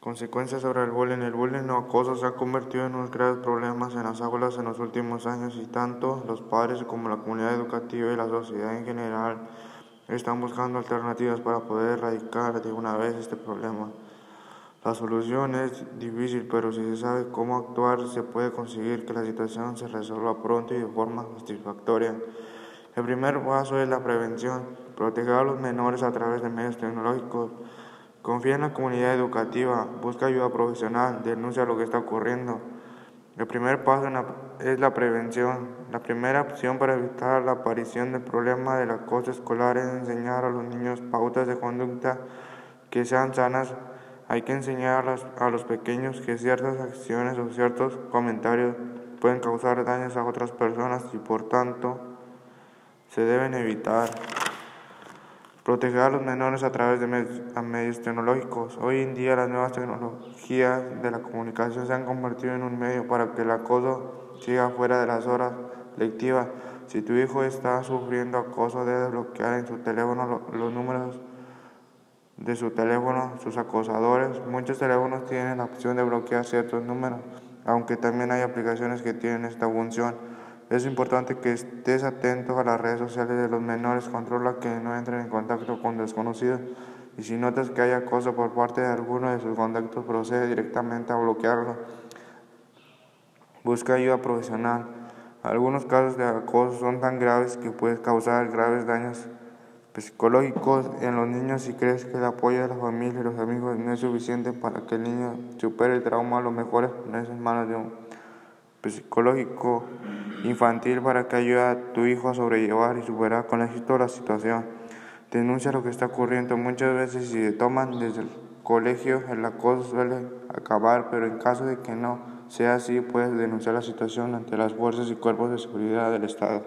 Consecuencias sobre el bullying. El bullying o acoso se ha convertido en unos graves problemas en las aulas en los últimos años y tanto los padres como la comunidad educativa y la sociedad en general están buscando alternativas para poder erradicar de una vez este problema. La solución es difícil, pero si se sabe cómo actuar, se puede conseguir que la situación se resuelva pronto y de forma satisfactoria. El primer paso es la prevención, proteger a los menores a través de medios tecnológicos Confía en la comunidad educativa, busca ayuda profesional, denuncia lo que está ocurriendo. El primer paso es la prevención. La primera opción para evitar la aparición del problema del acoso escolar es enseñar a los niños pautas de conducta que sean sanas. Hay que enseñar a los pequeños que ciertas acciones o ciertos comentarios pueden causar daños a otras personas y por tanto se deben evitar. Proteger a los menores a través de medios, tecnológicos. Hoy en día las nuevas tecnologías de la comunicación se han convertido en un medio para que el acoso siga fuera de las horas lectivas. Si tu hijo está sufriendo acoso, debe bloquear en su teléfono los números de su teléfono, sus acosadores. Muchos teléfonos tienen la opción de bloquear ciertos números, aunque también hay aplicaciones que tienen esta función. Es importante que estés atento a las redes sociales de los menores, controla que no entren en contacto con desconocidos y si notas que hay acoso por parte de alguno de sus contactos, procede directamente a bloquearlo. Busca ayuda profesional. Algunos casos de acoso son tan graves que pueden causar graves daños psicológicos en los niños si crees que el apoyo de la familia y los amigos no es suficiente para que el niño supere el trauma, lo mejor es en manos de un psicológico infantil para que ayude a tu hijo a sobrellevar y superar con éxito la situación. Denuncia lo que está ocurriendo. Muchas veces si se toman desde el colegio el acoso suele acabar, pero en caso de que no sea así, puedes denunciar la situación ante las fuerzas y cuerpos de seguridad del Estado.